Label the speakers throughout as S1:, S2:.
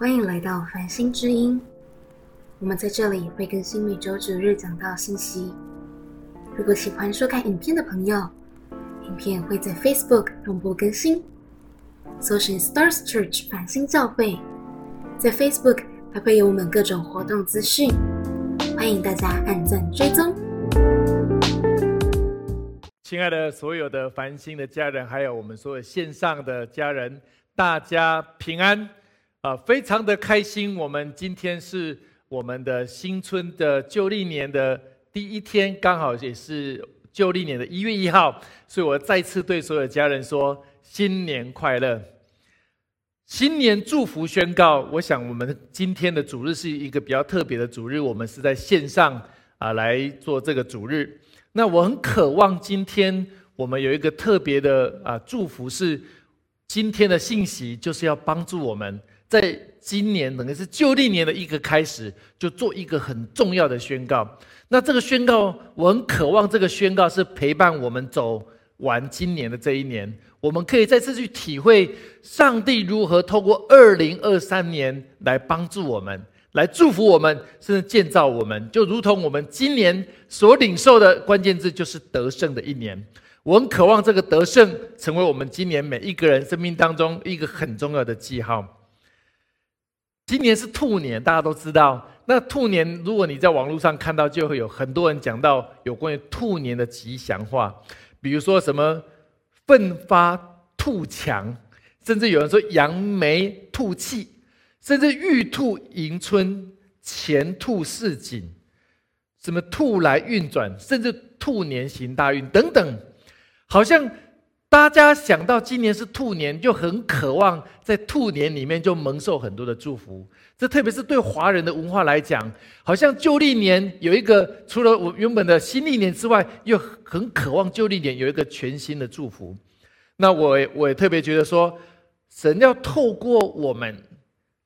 S1: 欢迎来到繁星之音。我们在这里会更新每周九日讲到信息。如果喜欢收看影片的朋友，影片会在 Facebook 同步更新，搜寻 Stars Church 繁星教会，在 Facebook 还会有我们各种活动资讯，欢迎大家按赞追踪。
S2: 亲爱的所有的繁星的家人，还有我们所有线上的家人，大家平安啊！非常的开心，我们今天是我们的新春的旧历年的第一天，刚好也是旧历年的一月一号，所以我再次对所有家人说新年快乐，新年祝福宣告。我想我们今天的主日是一个比较特别的主日，我们是在线上啊来做这个主日。那我很渴望今天我们有一个特别的啊祝福，是今天的信息，就是要帮助我们在今年等于是旧历年的一个开始，就做一个很重要的宣告。那这个宣告，我很渴望这个宣告是陪伴我们走完今年的这一年，我们可以再次去体会上帝如何透过二零二三年来帮助我们。来祝福我们，甚至建造我们，就如同我们今年所领受的关键字，就是得胜的一年。我很渴望这个得胜成为我们今年每一个人生命当中一个很重要的记号。今年是兔年，大家都知道。那兔年，如果你在网络上看到，就会有很多人讲到有关于兔年的吉祥话，比如说什么奋发兔强，甚至有人说扬眉吐气。甚至玉兔迎春，前兔似锦，什么兔来运转，甚至兔年行大运等等，好像大家想到今年是兔年，就很渴望在兔年里面就蒙受很多的祝福。这特别是对华人的文化来讲，好像旧历年有一个除了我原本的新历年之外，又很渴望旧历年有一个全新的祝福。那我我也特别觉得说，神要透过我们。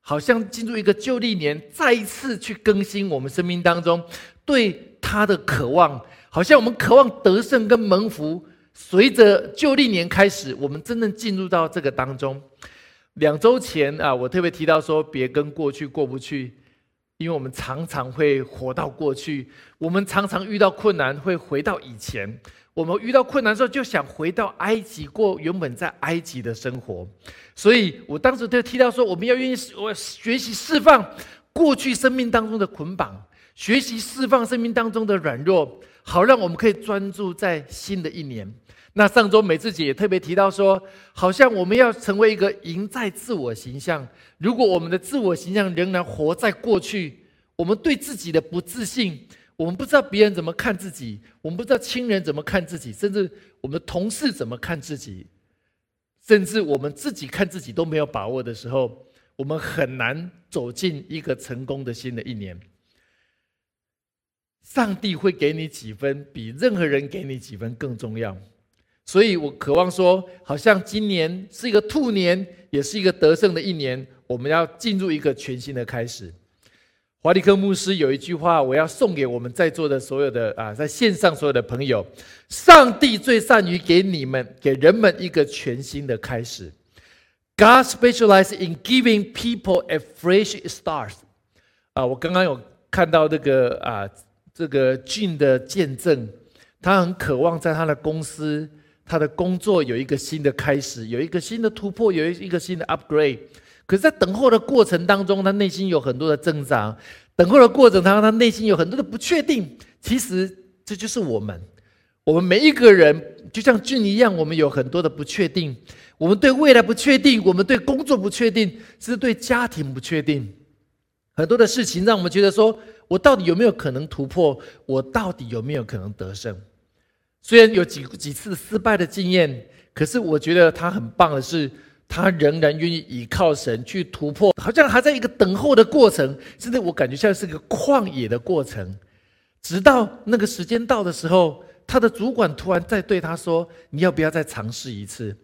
S2: 好像进入一个旧历年，再一次去更新我们生命当中对他的渴望。好像我们渴望得胜跟蒙福，随着旧历年开始，我们真正进入到这个当中。两周前啊，我特别提到说，别跟过去过不去，因为我们常常会活到过去，我们常常遇到困难会回到以前。我们遇到困难的时候，就想回到埃及过原本在埃及的生活，所以我当时就提到说，我们要愿意我学习释放过去生命当中的捆绑，学习释放生命当中的软弱，好让我们可以专注在新的一年。那上周美智姐也特别提到说，好像我们要成为一个赢在自我形象。如果我们的自我形象仍然活在过去，我们对自己的不自信。我们不知道别人怎么看自己，我们不知道亲人怎么看自己，甚至我们同事怎么看自己，甚至我们自己看自己都没有把握的时候，我们很难走进一个成功的新的一年。上帝会给你几分，比任何人给你几分更重要。所以我渴望说，好像今年是一个兔年，也是一个得胜的一年，我们要进入一个全新的开始。华利克牧师有一句话，我要送给我们在座的所有的啊，在线上所有的朋友：上帝最善于给你们、给人们一个全新的开始。God specializes in giving people a fresh start。啊，我刚刚有看到这个啊，这个俊的见证，他很渴望在他的公司、他的工作有一个新的开始，有一个新的突破，有一一个新的 upgrade。可是，在等候的过程当中，他内心有很多的挣扎；等候的过程当中，他内心有很多的不确定。其实，这就是我们，我们每一个人，就像俊一样，我们有很多的不确定。我们对未来不确定，我们对工作不确定，是对家庭不确定。很多的事情让我们觉得说：我到底有没有可能突破？我到底有没有可能得胜？虽然有几几次失败的经验，可是我觉得他很棒的是。他仍然愿意依靠神去突破，好像还在一个等候的过程，甚至我感觉像是一个旷野的过程。直到那个时间到的时候，他的主管突然再对他说：“你要不要再尝试一次？”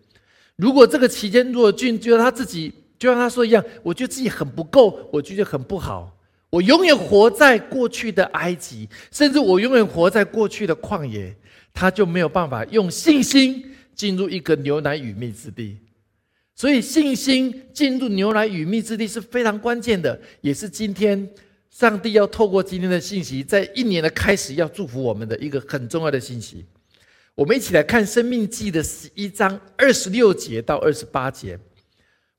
S2: 如果这个期间，若俊觉得他自己就像他说一样，我觉得自己很不够，我觉得很不好，我永远活在过去的埃及，甚至我永远活在过去的旷野，他就没有办法用信心进入一个牛奶与蜜之地。所以信心进入牛奶与蜜之地是非常关键的，也是今天上帝要透过今天的信息，在一年的开始要祝福我们的一个很重要的信息。我们一起来看《生命记》的十一章二十六节到二十八节，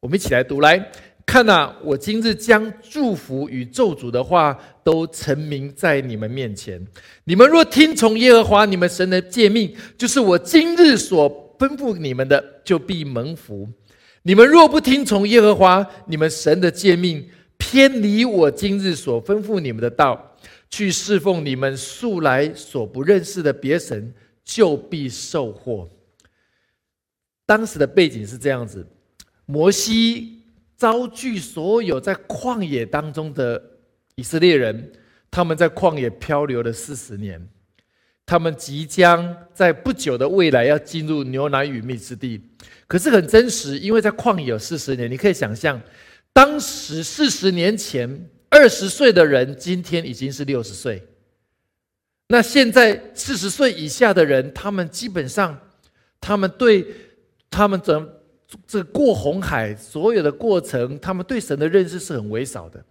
S2: 我们一起来读来。看呐，我今日将祝福与咒诅的话都陈明在你们面前。你们若听从耶和华你们神的诫命，就是我今日所吩咐你们的，就必蒙福。你们若不听从耶和华你们神的诫命，偏离我今日所吩咐你们的道，去侍奉你们素来所不认识的别神，就必受祸。当时的背景是这样子：摩西。遭拒所有在旷野当中的以色列人，他们在旷野漂流了四十年，他们即将在不久的未来要进入牛奶与蜜之地。可是很真实，因为在旷野有四十年，你可以想象，当时四十年前二十岁的人，今天已经是六十岁。那现在四十岁以下的人，他们基本上，他们对他们怎？这过红海所有的过程，他们对神的认识是很微少的。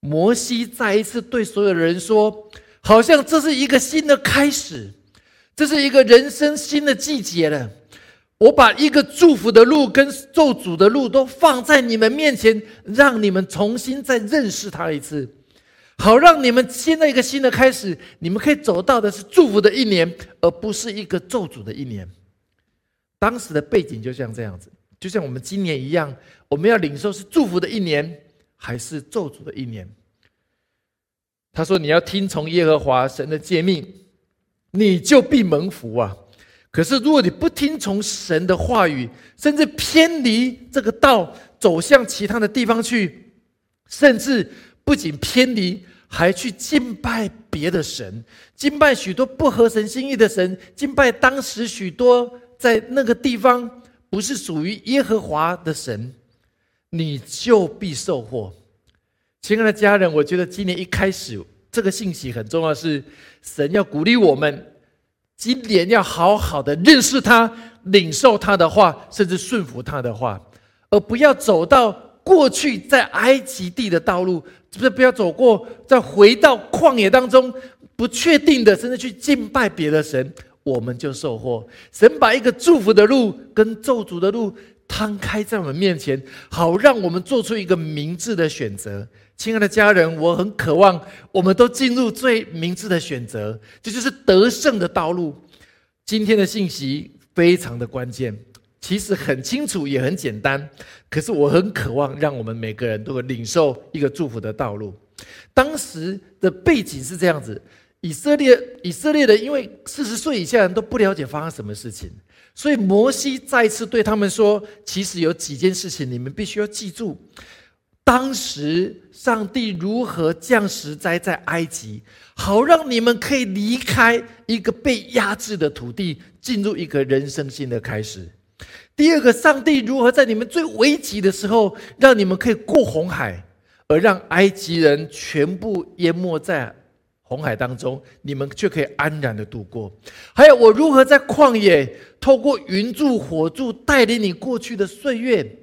S2: 摩西再一次对所有人说：“好像这是一个新的开始，这是一个人生新的季节了。我把一个祝福的路跟咒诅的路都放在你们面前，让你们重新再认识他一次，好让你们现在一个新的开始，你们可以走到的是祝福的一年，而不是一个咒诅的一年。”当时的背景就像这样子，就像我们今年一样，我们要领受是祝福的一年，还是咒诅的一年？他说：“你要听从耶和华神的诫命，你就必蒙福啊！可是如果你不听从神的话语，甚至偏离这个道，走向其他的地方去，甚至不仅偏离，还去敬拜别的神，敬拜许多不合神心意的神，敬拜当时许多。”在那个地方不是属于耶和华的神，你就必受祸。亲爱的家人，我觉得今年一开始这个信息很重要，是神要鼓励我们，今年要好好的认识他，领受他的话，甚至顺服他的话，而不要走到过去在埃及地的道路，不是不要走过，再回到旷野当中不确定的，甚至去敬拜别的神。我们就受获。神把一个祝福的路跟咒诅的路摊开在我们面前，好让我们做出一个明智的选择。亲爱的家人，我很渴望我们都进入最明智的选择，这就是得胜的道路。今天的信息非常的关键，其实很清楚也很简单，可是我很渴望让我们每个人都会领受一个祝福的道路。当时的背景是这样子。以色列以色列的，因为四十岁以下人都不了解发生什么事情，所以摩西再次对他们说：“其实有几件事情你们必须要记住。当时上帝如何降十灾在埃及，好让你们可以离开一个被压制的土地，进入一个人生新的开始。第二个，上帝如何在你们最危急的时候，让你们可以过红海，而让埃及人全部淹没在。”红海当中，你们却可以安然的度过。还有，我如何在旷野透过云柱火柱带领你过去的岁月，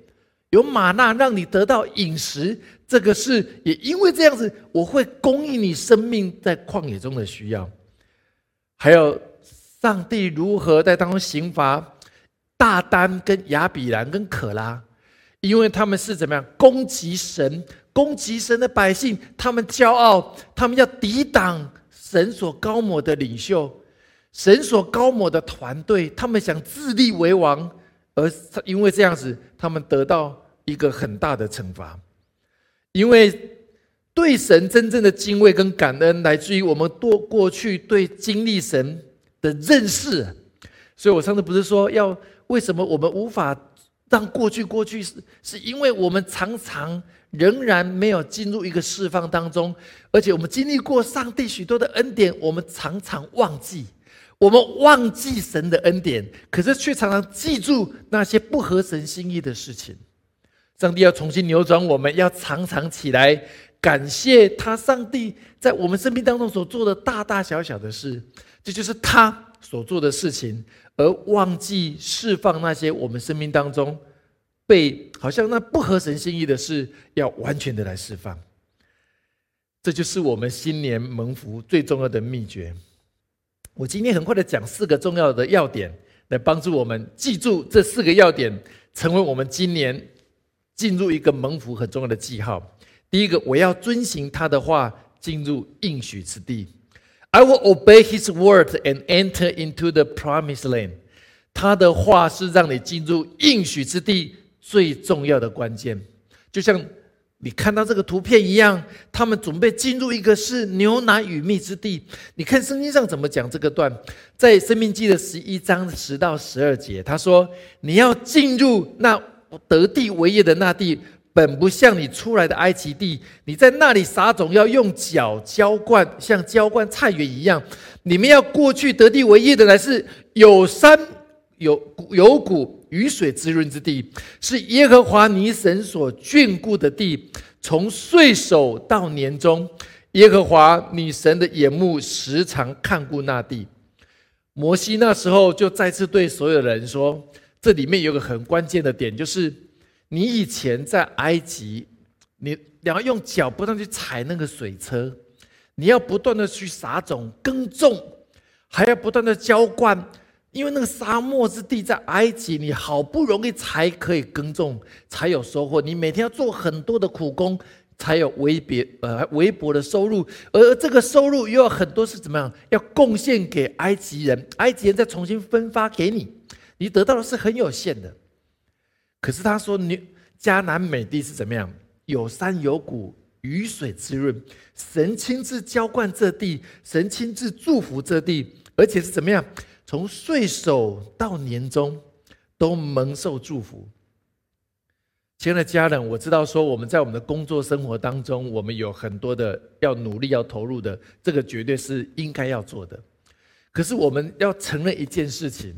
S2: 有玛纳让你得到饮食。这个是也因为这样子，我会供应你生命在旷野中的需要。还有，上帝如何在当中刑罚大丹跟亚比兰跟可拉，因为他们是怎么样攻击神。攻击神的百姓，他们骄傲，他们要抵挡神所高抹的领袖，神所高抹的团队，他们想自立为王，而因为这样子，他们得到一个很大的惩罚。因为对神真正的敬畏跟感恩，来自于我们多过去对经历神的认识。所以我上次不是说要为什么我们无法让过去过去，是是因为我们常常。仍然没有进入一个释放当中，而且我们经历过上帝许多的恩典，我们常常忘记，我们忘记神的恩典，可是却常常记住那些不合神心意的事情。上帝要重新扭转，我们要常常起来感谢他，上帝在我们生命当中所做的大大小小的事，这就是他所做的事情，而忘记释放那些我们生命当中被好像那不合神心意的事，要完全的来释放。这就是我们新年蒙福最重要的秘诀。我今天很快的讲四个重要的要点，来帮助我们记住这四个要点，成为我们今年进入一个蒙福很重要的记号。第一个，我要遵行他的话，进入应许之地。I will obey His word and enter into the promised land。他的话是让你进入应许之地最重要的关键。就像你看到这个图片一样，他们准备进入一个是牛奶与蜜之地。你看圣经上怎么讲这个段？在生命记的十一章十到十二节，他说：“你要进入那得地为业的那地。”本不像你出来的埃及地，你在那里撒种要用脚浇灌，像浇灌菜园一样。你们要过去得地为业的，乃是有山有有谷、雨水滋润之地，是耶和华你神所眷顾的地。从岁首到年终，耶和华你神的眼目时常看顾那地。摩西那时候就再次对所有人说：“这里面有个很关键的点，就是。”你以前在埃及，你你要用脚不断去踩那个水车，你要不断的去撒种耕种，还要不断的浇灌，因为那个沙漠之地在埃及，你好不容易才可以耕种，才有收获。你每天要做很多的苦工，才有微别呃微薄的收入，而这个收入又有很多是怎么样？要贡献给埃及人，埃及人再重新分发给你，你得到的是很有限的。可是他说：“你迦南美地是怎么样？有山有谷，雨水滋润，神亲自浇灌这地，神亲自祝福这地，而且是怎么样？从岁首到年终，都蒙受祝福。”亲爱的家人，我知道说我们在我们的工作生活当中，我们有很多的要努力要投入的，这个绝对是应该要做的。可是我们要承认一件事情。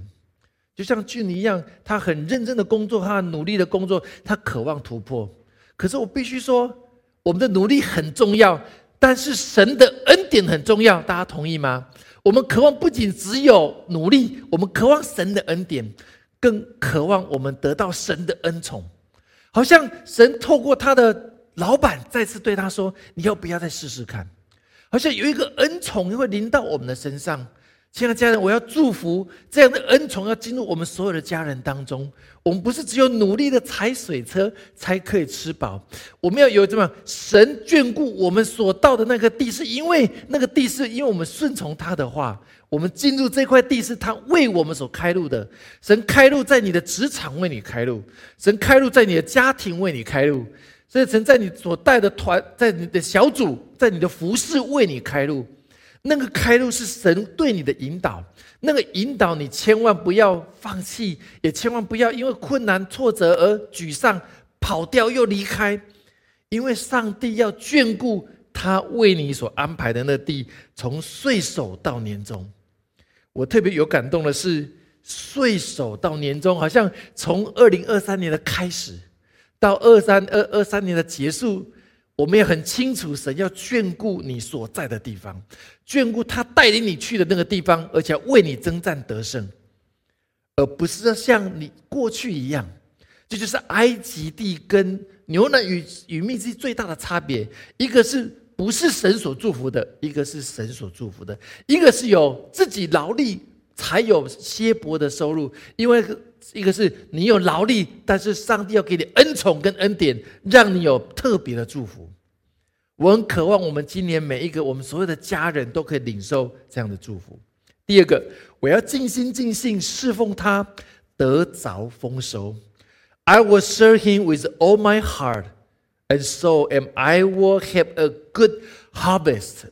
S2: 就像俊尼一样，他很认真的工作，他努力的工作，他渴望突破。可是我必须说，我们的努力很重要，但是神的恩典很重要。大家同意吗？我们渴望不仅只有努力，我们渴望神的恩典，更渴望我们得到神的恩宠。好像神透过他的老板再次对他说：“你要不要再试试看？”好像有一个恩宠会临到我们的身上。亲爱的家人，我要祝福这样的恩宠要进入我们所有的家人当中。我们不是只有努力的踩水车才可以吃饱，我们要有这么神眷顾我们所到的那个地，是因为那个地是因为我们顺从他的话，我们进入这块地是他为我们所开路的。神开路在你的职场为你开路，神开路在你的家庭为你开路，所以神在你所带的团，在你的小组，在你的服饰为你开路。那个开路是神对你的引导，那个引导你千万不要放弃，也千万不要因为困难挫折而沮丧，跑掉又离开，因为上帝要眷顾他为你所安排的那地，从岁首到年终。我特别有感动的是，岁首到年终，好像从二零二三年的开始，到二三二二三年的结束。我们也很清楚，神要眷顾你所在的地方，眷顾他带领你去的那个地方，而且为你征战得胜，而不是像你过去一样。这就是埃及地跟牛奶与与蜜之最大的差别：一个是不是神所祝福的，一个是神所祝福的；一个是有自己劳力才有歇薄的收入，因为。一个是你有劳力，但是上帝要给你恩宠跟恩典，让你有特别的祝福。我很渴望我们今年每一个我们所有的家人都可以领受这样的祝福。第二个，我要尽心尽性侍奉他，得着丰收。I will serve Him with all my heart, and so am I will have a good harvest。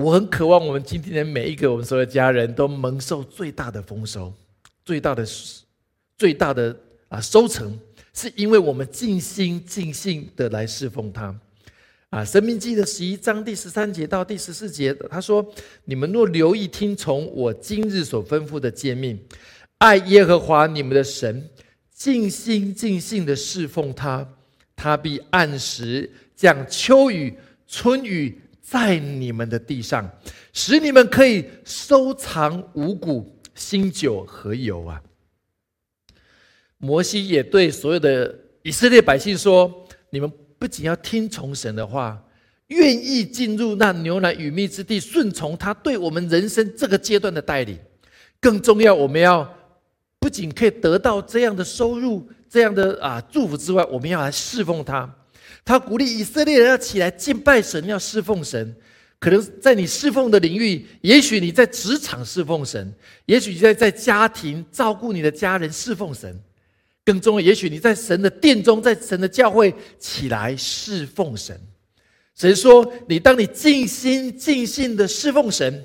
S2: 我很渴望我们今天的每一个我们所有家人都蒙受最大的丰收。最大的、最大的啊收成，是因为我们尽心尽性的来侍奉他。啊，《生命记》的十一章第十三节到第十四节，他说：“你们若留意听从我今日所吩咐的诫命，爱耶和华你们的神，尽心尽性的侍奉他，他必按时降秋雨、春雨在你们的地上，使你们可以收藏五谷。”新酒和油啊！摩西也对所有的以色列百姓说：“你们不仅要听从神的话，愿意进入那牛奶与蜜之地，顺从他对我们人生这个阶段的带领，更重要，我们要不仅可以得到这样的收入、这样的啊祝福之外，我们要来侍奉他。他鼓励以色列人要起来敬拜神，要侍奉神。”可能在你侍奉的领域，也许你在职场侍奉神，也许你在在家庭照顾你的家人侍奉神，更重要，也许你在神的殿中，在神的教会起来侍奉神。神说：“你当你尽心尽性的侍奉神，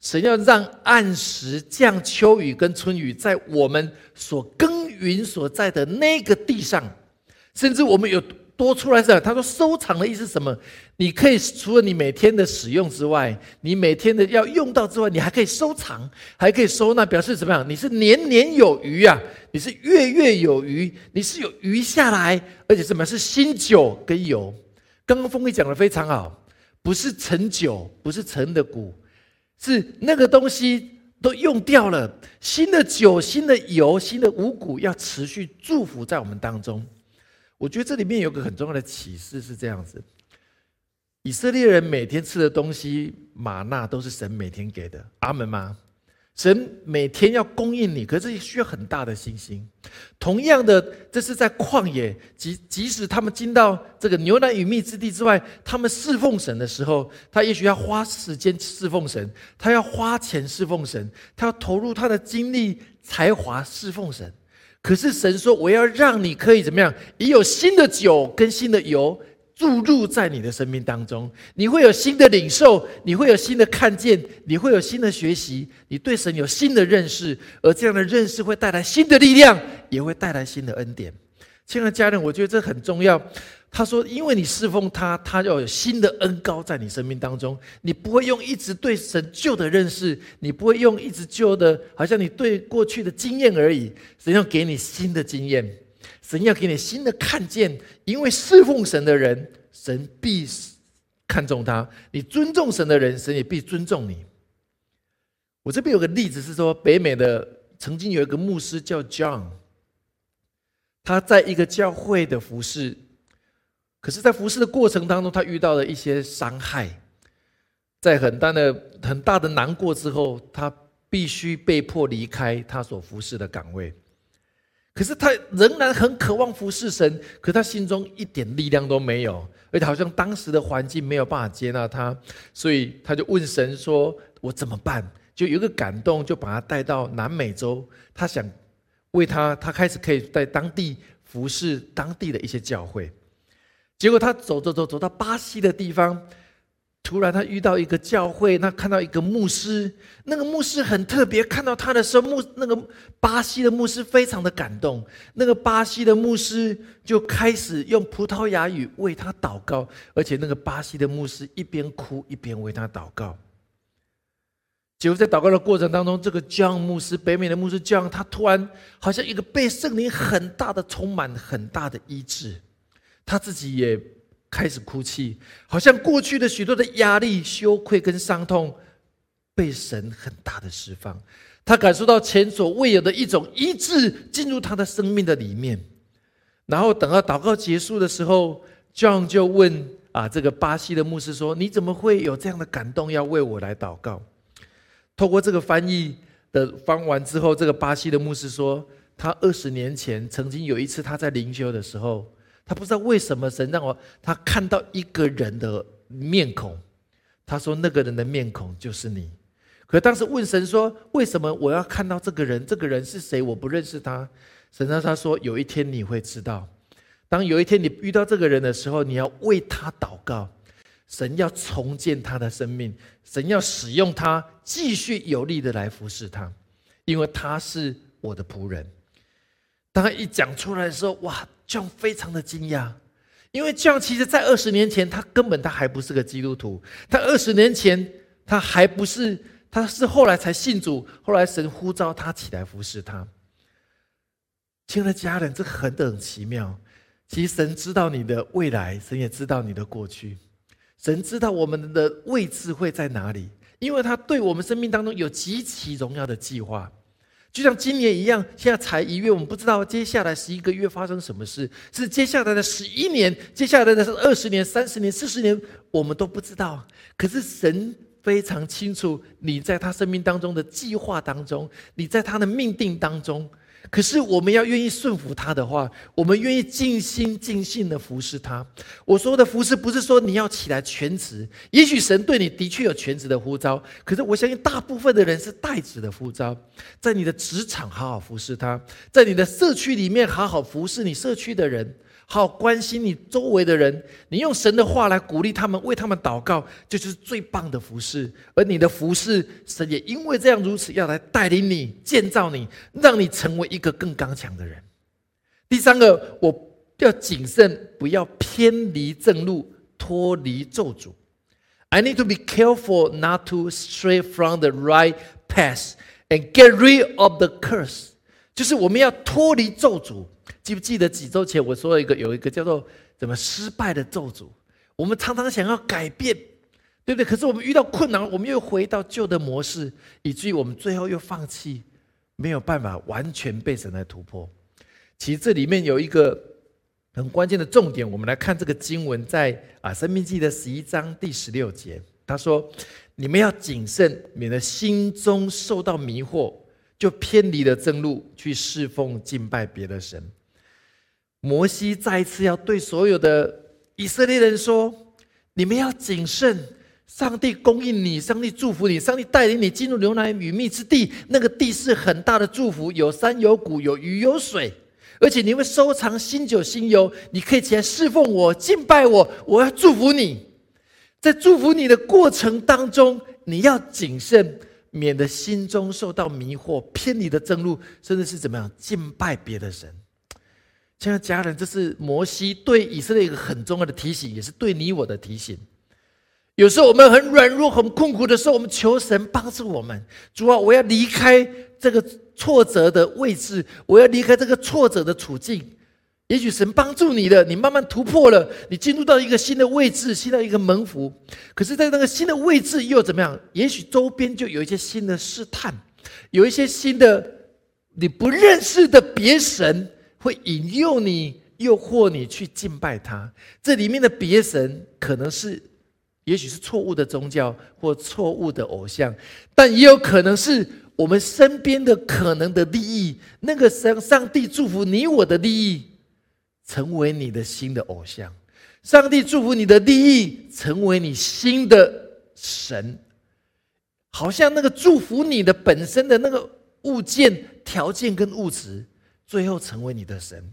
S2: 神要让按时降秋雨跟春雨在我们所耕耘所在的那个地上，甚至我们有。”多出来是，他说收藏的意思是什么？你可以除了你每天的使用之外，你每天的要用到之外，你还可以收藏，还可以收纳，表示怎么样？你是年年有余啊，你是月月有余，你是有余下来，而且什么是新酒跟油？刚刚峰会讲的非常好，不是陈酒，不是陈的谷，是那个东西都用掉了，新的酒、新的油、新的五谷要持续祝福在我们当中。我觉得这里面有个很重要的启示是这样子：以色列人每天吃的东西，玛纳都是神每天给的。阿门吗？神每天要供应你，可是需要很大的信心。同样的，这是在旷野，即即使他们进到这个牛奶与蜜之地之外，他们侍奉神的时候，他也许要花时间侍奉神，他要花钱侍奉神，他要投入他的精力、才华侍奉神。可是神说：“我要让你可以怎么样？也有新的酒跟新的油注入在你的生命当中，你会有新的领受，你会有新的看见，你会有新的学习，你对神有新的认识，而这样的认识会带来新的力量，也会带来新的恩典。”亲爱的家人，我觉得这很重要。他说：“因为你侍奉他，他要有新的恩高在你生命当中。你不会用一直对神旧的认识，你不会用一直旧的，好像你对过去的经验而已。神要给你新的经验，神要给你新的看见。因为侍奉神的人，神必看重他；你尊重神的人，神也必尊重你。我这边有个例子是说，北美的曾经有一个牧师叫 John，他在一个教会的服饰。可是，在服侍的过程当中，他遇到了一些伤害，在很大的、很大的难过之后，他必须被迫离开他所服侍的岗位。可是，他仍然很渴望服侍神，可他心中一点力量都没有，而且好像当时的环境没有办法接纳他，所以他就问神说：“我怎么办？”就有一个感动，就把他带到南美洲，他想为他，他开始可以在当地服侍当地的一些教会。结果他走走走走到巴西的地方，突然他遇到一个教会，他看到一个牧师，那个牧师很特别。看到他的时候，牧那个巴西的牧师非常的感动。那个巴西的牧师就开始用葡萄牙语为他祷告，而且那个巴西的牧师一边哭一边为他祷告。结果在祷告的过程当中，这个 John 牧师，北美的牧师 John，他突然好像一个被圣灵很大的充满，很大的医治。他自己也开始哭泣，好像过去的许多的压力、羞愧跟伤痛被神很大的释放。他感受到前所未有的一种医治进入他的生命的里面。然后等到祷告结束的时候，John 就问啊，这个巴西的牧师说：“你怎么会有这样的感动，要为我来祷告？”透过这个翻译的翻完之后，这个巴西的牧师说：“他二十年前曾经有一次他在灵修的时候。”他不知道为什么神让我他看到一个人的面孔，他说那个人的面孔就是你。可当时问神说：“为什么我要看到这个人？这个人是谁？我不认识他。”神让他说：“有一天你会知道，当有一天你遇到这个人的时候，你要为他祷告，神要重建他的生命，神要使用他继续有力的来服侍他，因为他是我的仆人。”当他一讲出来的时候，哇！John 非常的惊讶，因为 John 其实在二十年前，他根本他还不是个基督徒。他二十年前，他还不是，他是后来才信主，后来神呼召他起来服侍他。亲爱的家人，这很很奇妙。其实神知道你的未来，神也知道你的过去，神知道我们的位置会在哪里，因为他对我们生命当中有极其荣耀的计划。就像今年一样，现在才一月，我们不知道接下来十一个月发生什么事，是接下来的十一年，接下来的是二十年、三十年、四十年，我们都不知道。可是神非常清楚，你在他生命当中的计划当中，你在他的命定当中。可是我们要愿意顺服他的话，我们愿意尽心尽性的服侍他。我说的服侍，不是说你要起来全职。也许神对你的确有全职的呼召，可是我相信大部分的人是代职的呼召。在你的职场好好服侍他，在你的社区里面好好服侍你社区的人。好关心你周围的人，你用神的话来鼓励他们，为他们祷告，这就是最棒的服饰。而你的服饰，神也因为这样如此，要来带领你、建造你，让你成为一个更刚强的人。第三个，我要谨慎，不要偏离正路，脱离咒诅。I need to be careful not to stray from the right path and get rid of the curse。就是我们要脱离咒诅。记不记得几周前我说了一个有一个叫做怎么失败的咒诅？我们常常想要改变，对不对？可是我们遇到困难，我们又回到旧的模式，以至于我们最后又放弃，没有办法完全被神来突破。其实这里面有一个很关键的重点，我们来看这个经文，在啊《生命记》的十一章第十六节，他说：“你们要谨慎，免得心中受到迷惑，就偏离了正路，去侍奉敬拜别的神。”摩西再一次要对所有的以色列人说：“你们要谨慎，上帝供应你，上帝祝福你，上帝带领你进入牛奶与蜜之地。那个地是很大的祝福，有山有谷，有鱼有水，而且你会收藏新酒新油。你可以起来侍奉我，敬拜我。我要祝福你，在祝福你的过程当中，你要谨慎，免得心中受到迷惑，偏离的正路，甚至是怎么样敬拜别的神。”亲爱的家人，这是摩西对以色列一个很重要的提醒，也是对你我的提醒。有时候我们很软弱、很困苦的时候，我们求神帮助我们。主啊，我要离开这个挫折的位置，我要离开这个挫折的处境。也许神帮助你了，你慢慢突破了，你进入到一个新的位置，新的一个门户。可是，在那个新的位置又怎么样？也许周边就有一些新的试探，有一些新的你不认识的别神。会引诱你、诱惑你去敬拜他。这里面的别神可能是，也许是错误的宗教或错误的偶像，但也有可能是我们身边的可能的利益。那个神上帝祝福你我的利益，成为你的新的偶像；上帝祝福你的利益，成为你新的神。好像那个祝福你的本身的那个物件、条件跟物质。最后成为你的神，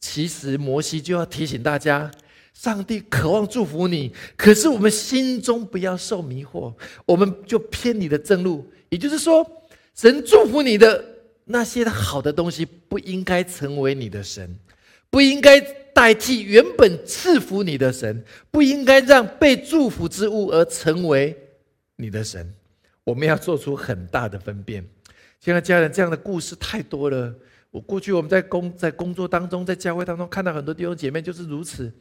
S2: 其实摩西就要提醒大家：上帝渴望祝福你，可是我们心中不要受迷惑，我们就偏离了正路。也就是说，神祝福你的那些好的东西，不应该成为你的神，不应该代替原本赐福你的神，不应该让被祝福之物而成为你的神。我们要做出很大的分辨。现在家人，这样的故事太多了。过去我们在工在工作当中，在教会当中看到很多弟兄姐妹就是如此，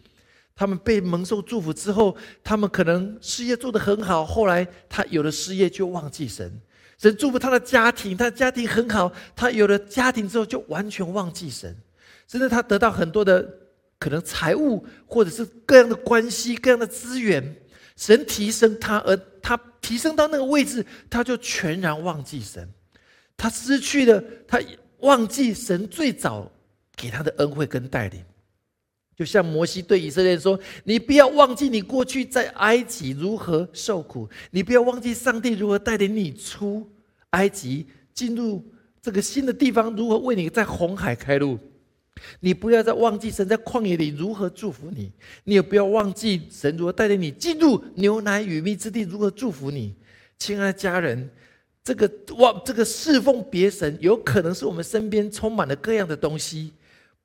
S2: 他们被蒙受祝福之后，他们可能事业做得很好，后来他有了事业就忘记神，神祝福他的家庭，他的家庭很好，他有了家庭之后就完全忘记神，甚至他得到很多的可能财物或者是各样的关系、各样的资源，神提升他，而他提升到那个位置，他就全然忘记神，他失去了他。忘记神最早给他的恩惠跟带领，就像摩西对以色列说：“你不要忘记你过去在埃及如何受苦，你不要忘记上帝如何带领你出埃及，进入这个新的地方，如何为你在红海开路。你不要再忘记神在旷野里如何祝福你，你也不要忘记神如何带领你进入牛奶与蜜之地，如何祝福你，亲爱的家人。”这个忘这个侍奉别神，有可能是我们身边充满了各样的东西。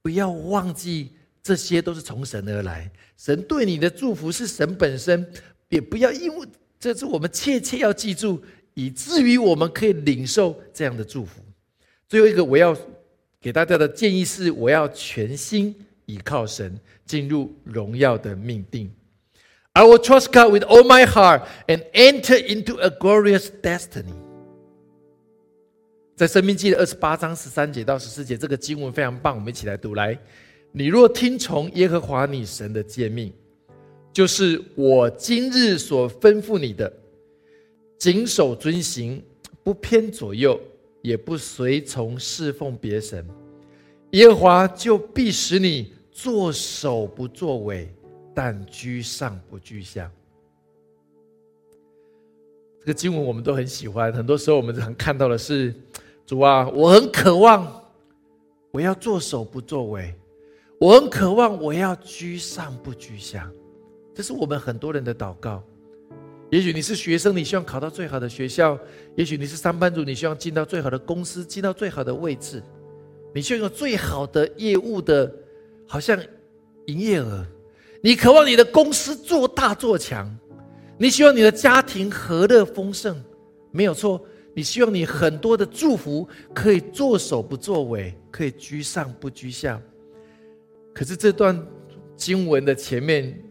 S2: 不要忘记，这些都是从神而来。神对你的祝福是神本身，也不要因为这是我们切切要记住，以至于我们可以领受这样的祝福。最后一个，我要给大家的建议是：我要全心倚靠神，进入荣耀的命定。I will trust God with all my heart and enter into a glorious destiny. 在生命记的二十八章十三节到十四节，这个经文非常棒，我们一起来读。来，你若听从耶和华你神的诫命，就是我今日所吩咐你的，谨守遵行，不偏左右，也不随从侍奉别神，耶和华就必使你作首不作尾，但居上不居下。这个经文我们都很喜欢，很多时候我们常看到的是。主啊，我很渴望，我要做首不作尾，我很渴望我要居上不居下，这是我们很多人的祷告。也许你是学生，你希望考到最好的学校；也许你是上班族，你希望进到最好的公司，进到最好的位置，你希望有最好的业务的，好像营业额。你渴望你的公司做大做强，你希望你的家庭和乐丰盛，没有错。你希望你很多的祝福可以作首不作尾，可以居上不居下。可是这段经文的前面，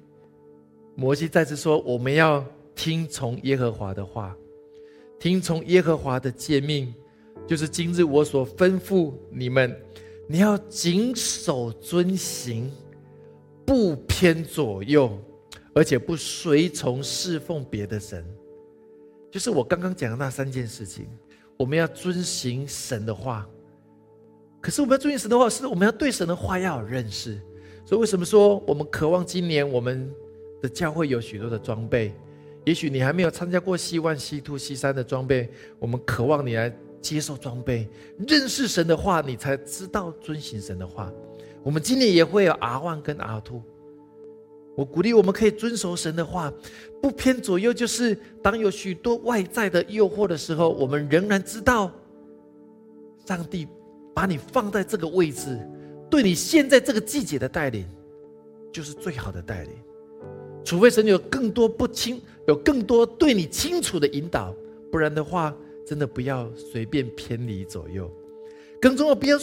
S2: 摩西再次说：“我们要听从耶和华的话，听从耶和华的诫命，就是今日我所吩咐你们，你要谨守遵行，不偏左右，而且不随从侍奉别的神。”就是我刚刚讲的那三件事情，我们要遵行神的话。可是我们要遵行神的话，是我们要对神的话要有认识。所以为什么说我们渴望今年我们的教会有许多的装备？也许你还没有参加过西万、西兔、西三的装备，我们渴望你来接受装备，认识神的话，你才知道遵行神的话。我们今年也会有 R 万跟 R two。我鼓励我们可以遵守神的话，不偏左右。就是当有许多外在的诱惑的时候，我们仍然知道，上帝把你放在这个位置，对你现在这个季节的带领，就是最好的带领。除非神有更多不清，有更多对你清楚的引导，不然的话，真的不要随便偏离左右。更重要，不要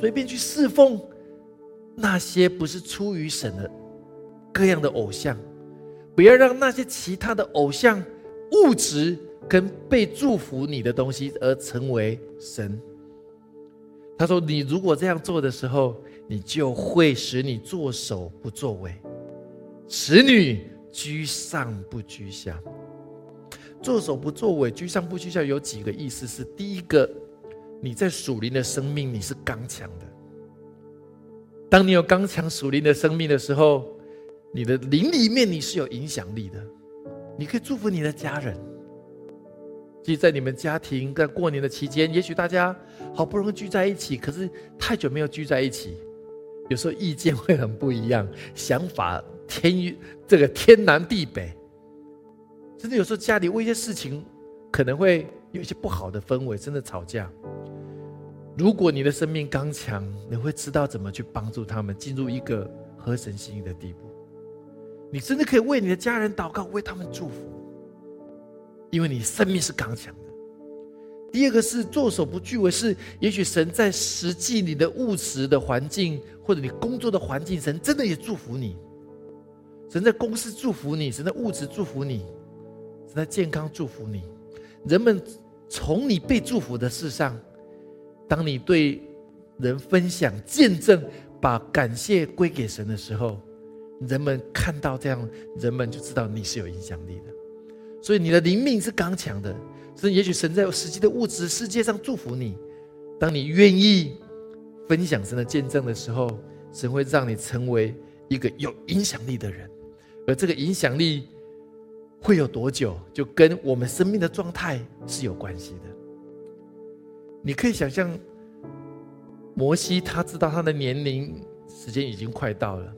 S2: 随便去侍奉那些不是出于神的。各样的偶像，不要让那些其他的偶像、物质跟被祝福你的东西而成为神。他说：“你如果这样做的时候，你就会使你作首不作尾，使女居上不居下。作首不作尾，居上不居下，有几个意思？是第一个，你在属灵的生命你是刚强的。当你有刚强属灵的生命的时候。”你的灵里面你是有影响力的，你可以祝福你的家人。即在你们家庭在过年的期间，也许大家好不容易聚在一起，可是太久没有聚在一起，有时候意见会很不一样，想法天这个天南地北，甚至有时候家里为一些事情可能会有一些不好的氛围，真的吵架。如果你的生命刚强，你会知道怎么去帮助他们进入一个合神心意的地步。你真的可以为你的家人祷告，为他们祝福，因为你生命是刚强的。第二个是做手不惧为是，也许神在实际你的物质的环境或者你工作的环境，神真的也祝福你。神在公司祝福你，神在物质祝福你，神在健康祝福你。人们从你被祝福的事上，当你对人分享见证，把感谢归给神的时候。人们看到这样，人们就知道你是有影响力的，所以你的灵命是刚强的。所以，也许神在实际的物质世界上祝福你。当你愿意分享神的见证的时候，神会让你成为一个有影响力的人。而这个影响力会有多久，就跟我们生命的状态是有关系的。你可以想象，摩西他知道他的年龄时间已经快到了。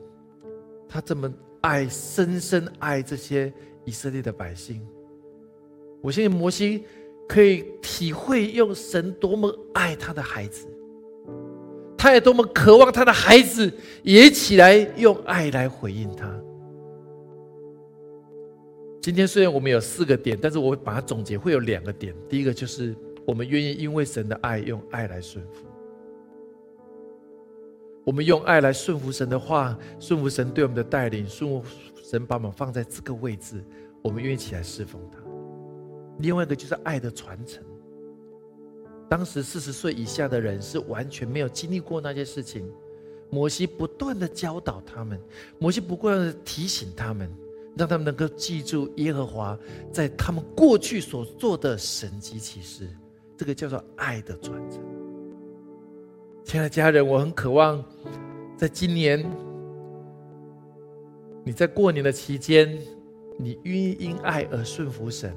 S2: 他这么爱，深深爱这些以色列的百姓。我相信摩西可以体会用神多么爱他的孩子，他也多么渴望他的孩子也起来用爱来回应他。今天虽然我们有四个点，但是我把它总结会有两个点。第一个就是我们愿意因为神的爱，用爱来顺服。我们用爱来顺服神的话，顺服神对我们的带领，顺服神把我们放在这个位置，我们愿意起来侍奉他。另外一个就是爱的传承，当时四十岁以下的人是完全没有经历过那些事情。摩西不断的教导他们，摩西不断的提醒他们，让他们能够记住耶和华在他们过去所做的神迹奇事。这个叫做爱的传承。亲爱的家人，我很渴望在今年你在过年的期间，你愿意因爱而顺服神，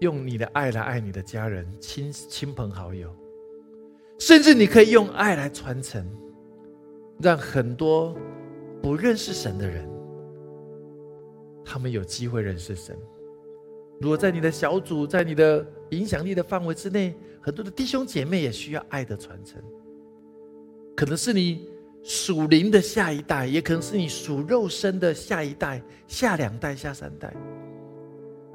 S2: 用你的爱来爱你的家人、亲亲朋好友。甚至你可以用爱来传承，让很多不认识神的人，他们有机会认识神。如果在你的小组、在你的影响力的范围之内，很多的弟兄姐妹也需要爱的传承。可能是你属灵的下一代，也可能是你属肉身的下一代、下两代、下三代。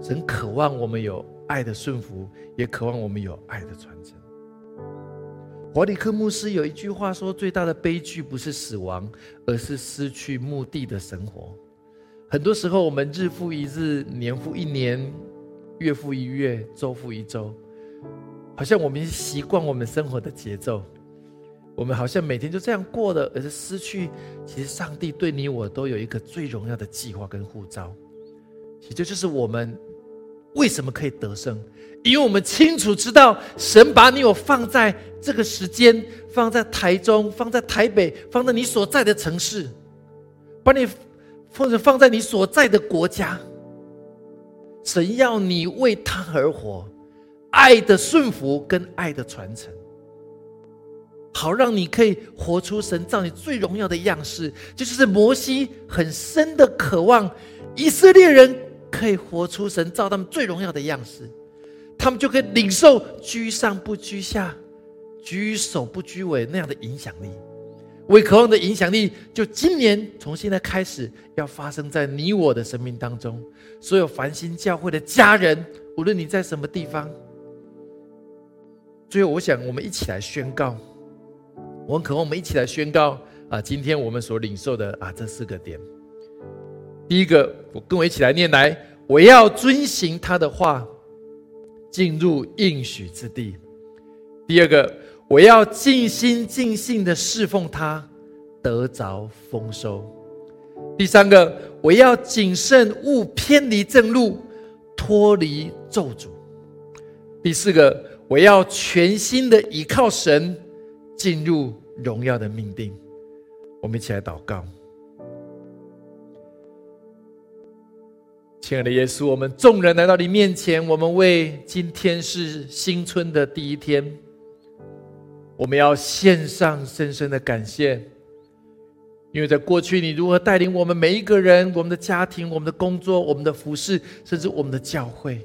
S2: 神渴望我们有爱的顺服，也渴望我们有爱的传承。华里克牧师有一句话说：“最大的悲剧不是死亡，而是失去目的的生活。”很多时候，我们日复一日，年复一年，月复一月，周复一周，好像我们习惯我们生活的节奏，我们好像每天就这样过的，而是失去。其实，上帝对你我都有一个最荣耀的计划跟护照，其实这就是我们为什么可以得胜。因为我们清楚知道，神把你我放在这个时间，放在台中，放在台北，放在你所在的城市，把你或者放在你所在的国家。神要你为他而活，爱的顺服跟爱的传承，好让你可以活出神造你最荣耀的样式。就是摩西很深的渴望，以色列人可以活出神造他们最荣耀的样式。他们就可以领受居上不居下、居首不居尾那样的影响力。为渴望的影响力，就今年从现在开始要发生在你我的生命当中。所有繁星教会的家人，无论你在什么地方，最后我想我们一起来宣告。我很渴望我们一起来宣告啊！今天我们所领受的啊这四个点。第一个，我跟我一起来念来，我要遵行他的话。进入应许之地。第二个，我要尽心尽性的侍奉他，得着丰收。第三个，我要谨慎勿偏离正路，脱离咒诅。第四个，我要全心的依靠神，进入荣耀的命定。我们一起来祷告。亲爱的耶稣，我们众人来到你面前，我们为今天是新春的第一天，我们要献上深深的感谢，因为在过去你如何带领我们每一个人、我们的家庭、我们的工作、我们的服饰，甚至我们的教会，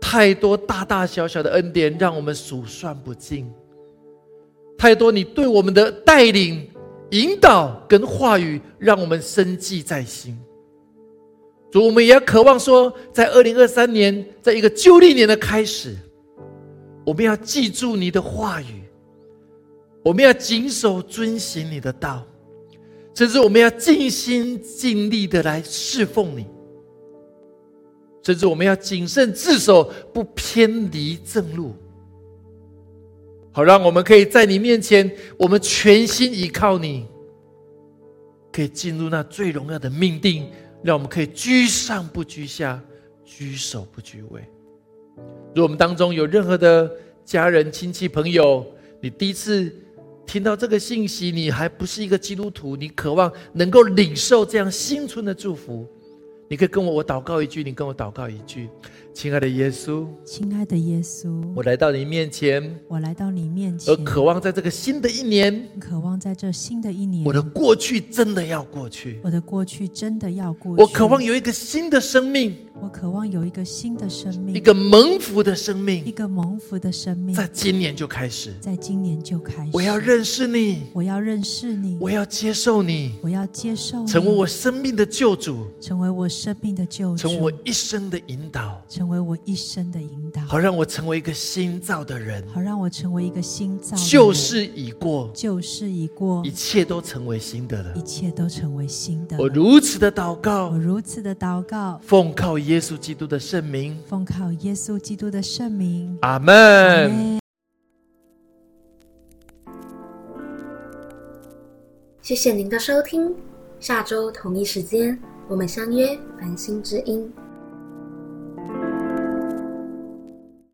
S2: 太多大大小小的恩典让我们数算不尽，太多你对我们的带领、引导跟话语，让我们深记在心。主，我们也要渴望说，在二零二三年，在一个旧历年的开始，我们要记住你的话语，我们要谨守遵行你的道，甚至我们要尽心尽力的来侍奉你，甚至我们要谨慎自守，不偏离正路，好让我们可以在你面前，我们全心依靠你，可以进入那最荣耀的命定。让我们可以居上不居下，居首不居尾。如果我们当中有任何的家人、亲戚、朋友，你第一次听到这个信息，你还不是一个基督徒，你渴望能够领受这样新春的祝福，你可以跟我我祷告一句，你跟我祷告一句。亲爱的耶稣，
S3: 亲爱的耶稣，
S2: 我来到你面前，
S3: 我来到你面前，
S2: 而渴望在这个新的一年，
S3: 渴望在这新的一年，
S2: 我的过去真的要过去，
S3: 我的过去真的要过去，
S2: 我渴望有一个新的生命。
S3: 我渴望有一个新的生命，
S2: 一个蒙福的生命，
S3: 一个蒙福的生命，
S2: 在今年就开始，
S3: 在今年就开始。
S2: 我要认识你，
S3: 我要认识你，
S2: 我要接受你，
S3: 我要接受，
S2: 成为我生命的救主，
S3: 成为我生命的救主，
S2: 成为我一生的引导，
S3: 成为我一生的引导，
S2: 好让我成为一个新造的人，
S3: 好让我成为一个新造。
S2: 旧事已过，
S3: 旧事已过，
S2: 一切都成为新的了，
S3: 一切都成为新的。
S2: 我如此的祷告，
S3: 我如此的祷告，
S2: 奉靠耶稣基督的圣名，
S3: 奉靠耶稣基督的圣名。
S2: 阿
S3: 门。
S1: 谢谢您的收听，下周同一时间我们相约《繁星之音》。